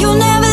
you'll never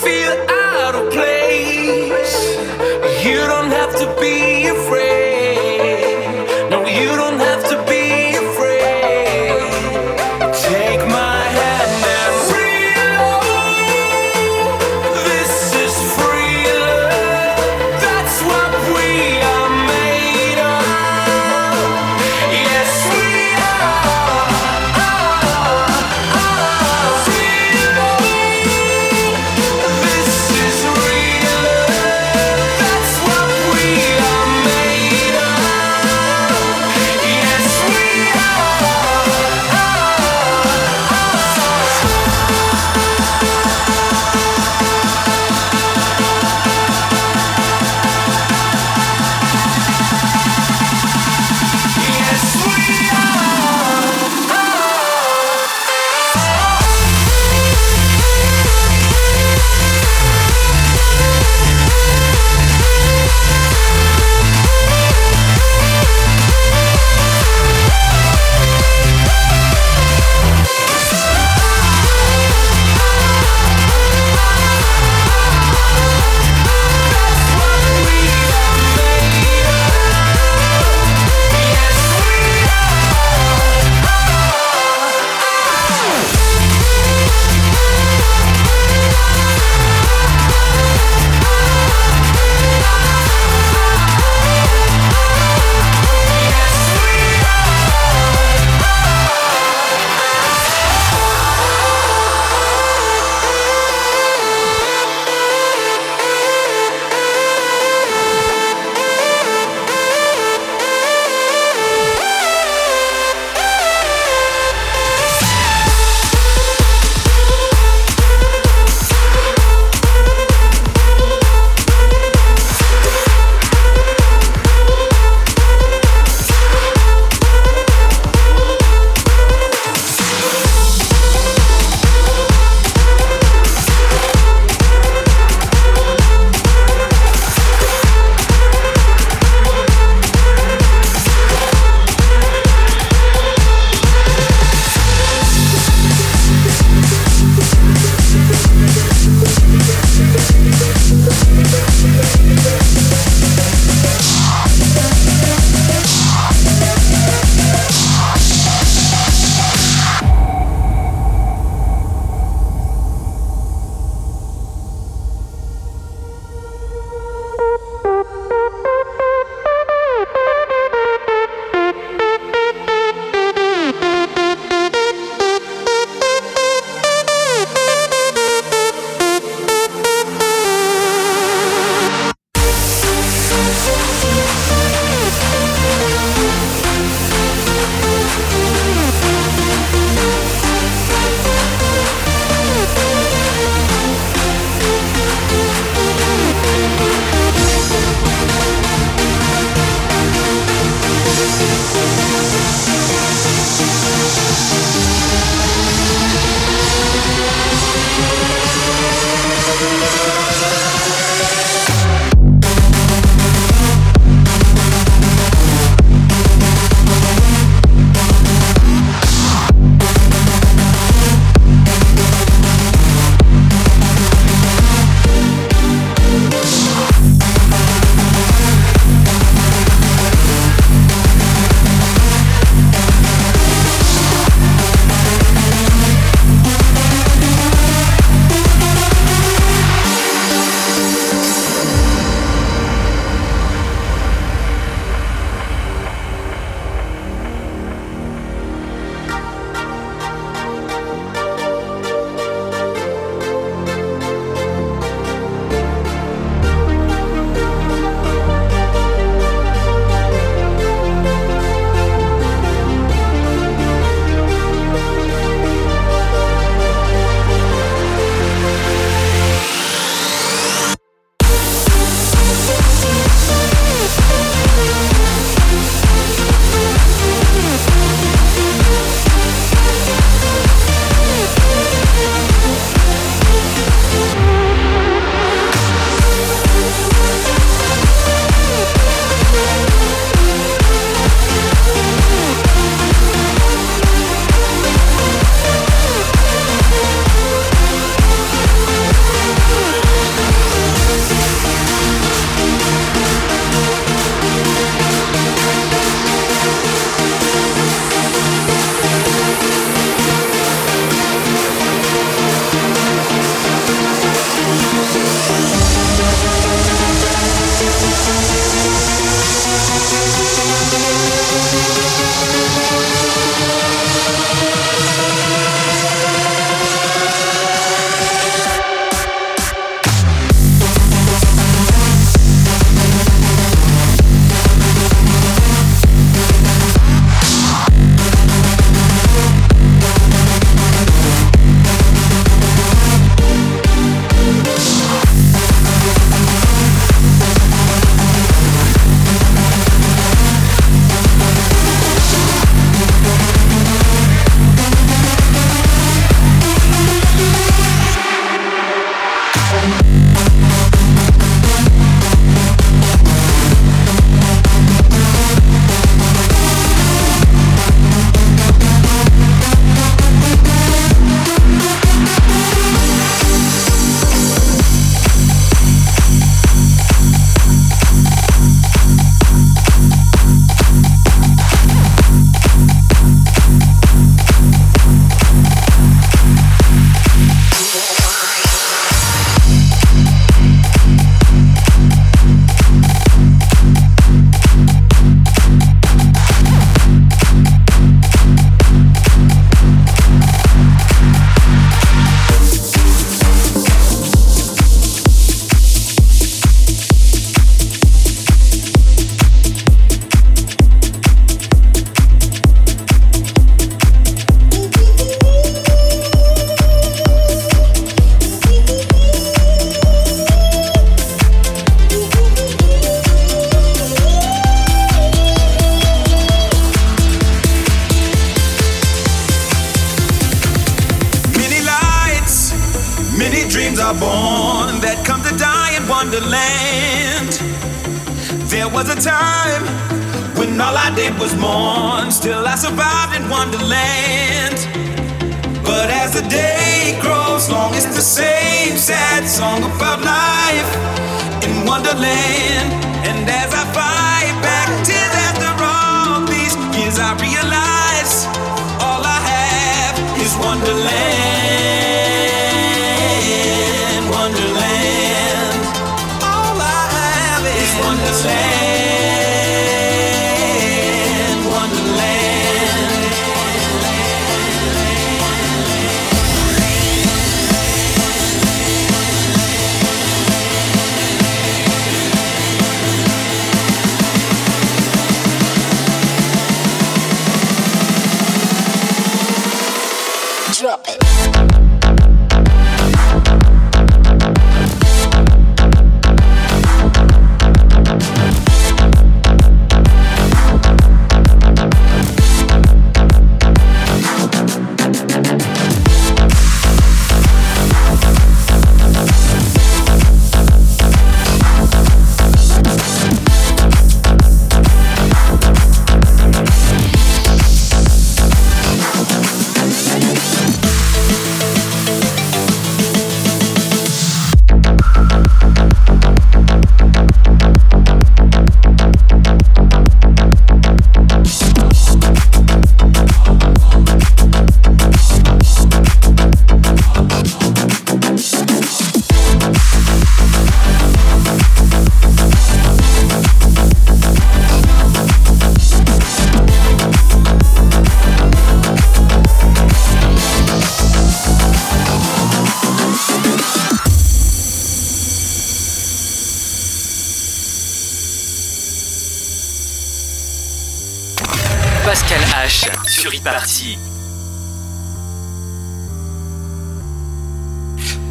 feel out of place, you don't have to be afraid. There was a time when all I did was mourn. Still, I survived in Wonderland. But as the day grows long, it's the same sad song about life in Wonderland. And as I fight back tears after all these years, I realize all I have is Wonderland.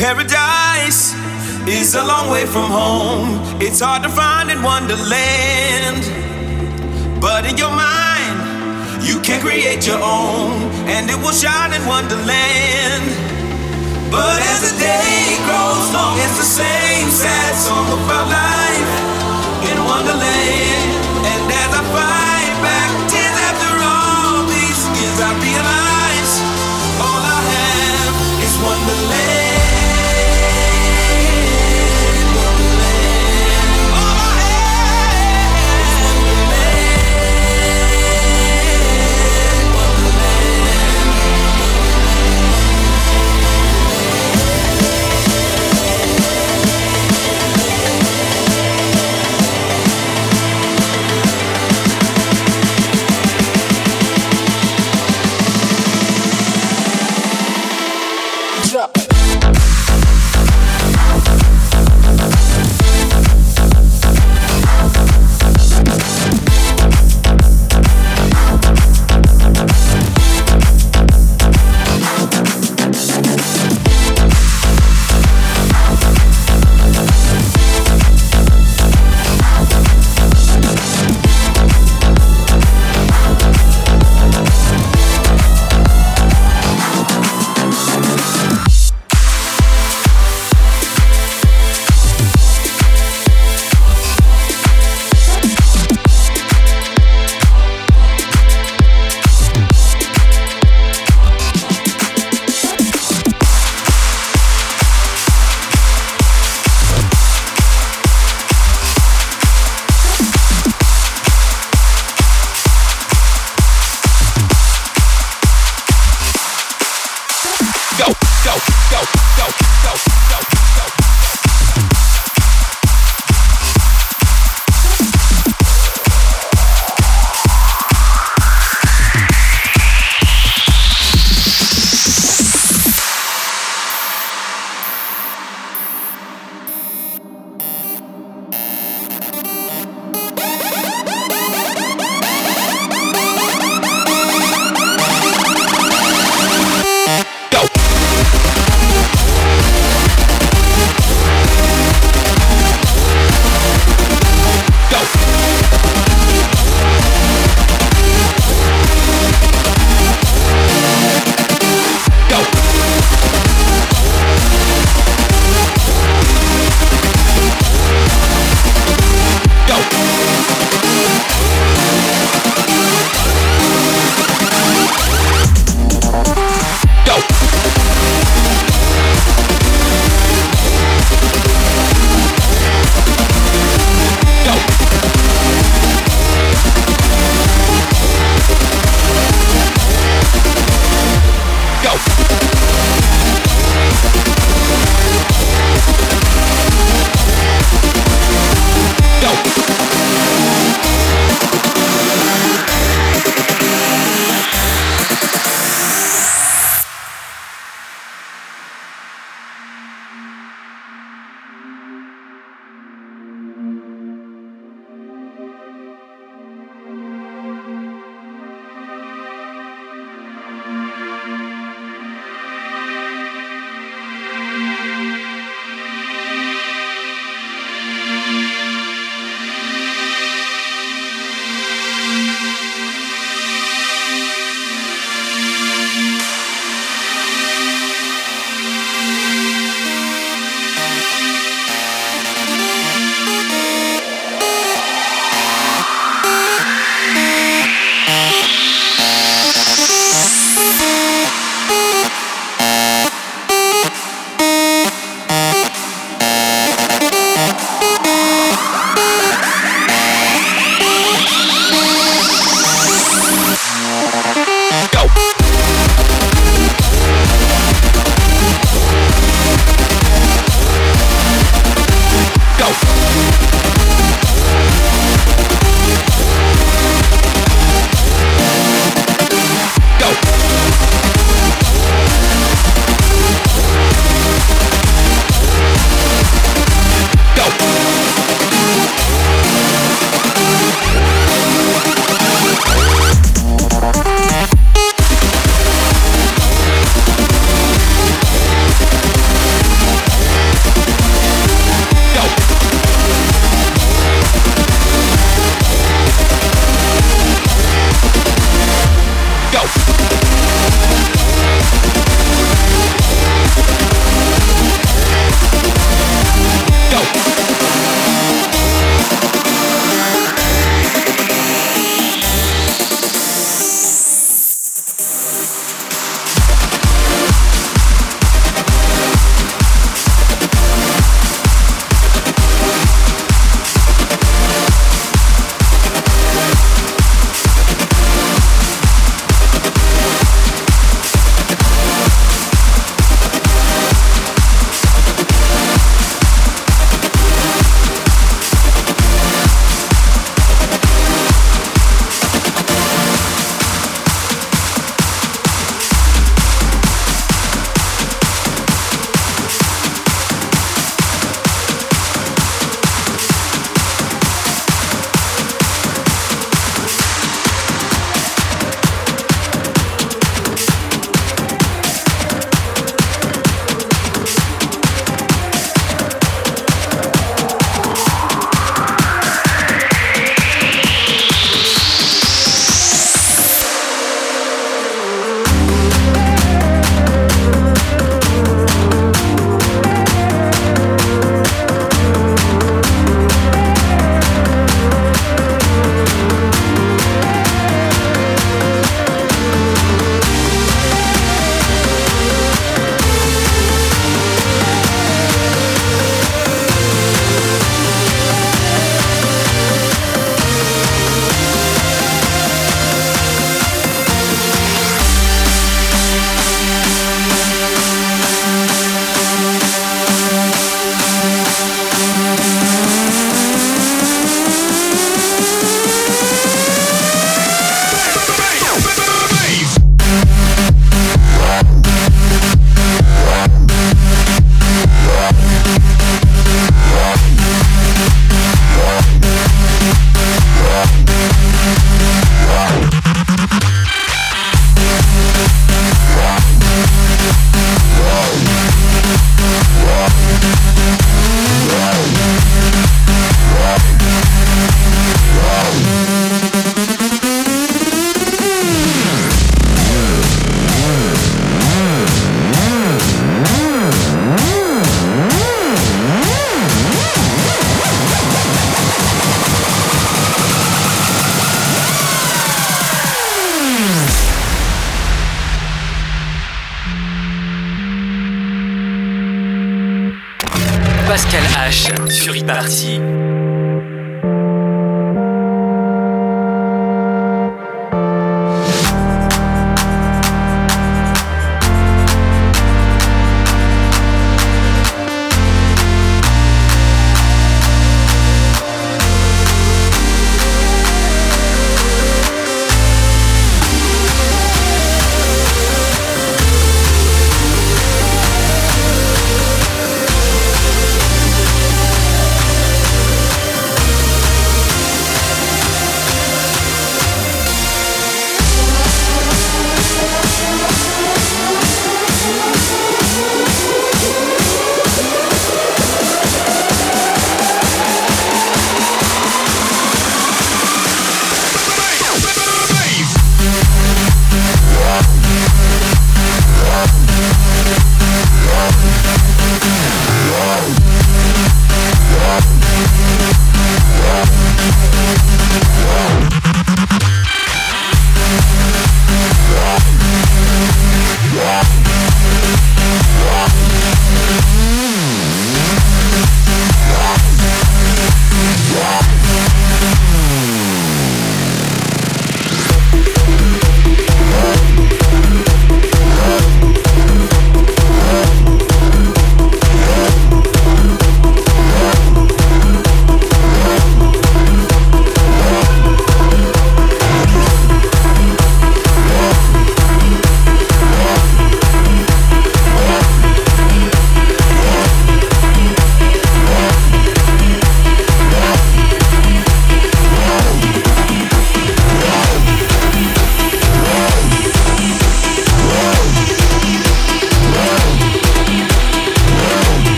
Paradise is a long way from home. It's hard to find in Wonderland. But in your mind, you can create your own, and it will shine in Wonderland. But as the day grows long, it's the same sad song about life in Wonderland. And as I fight back tears after all these years, I realize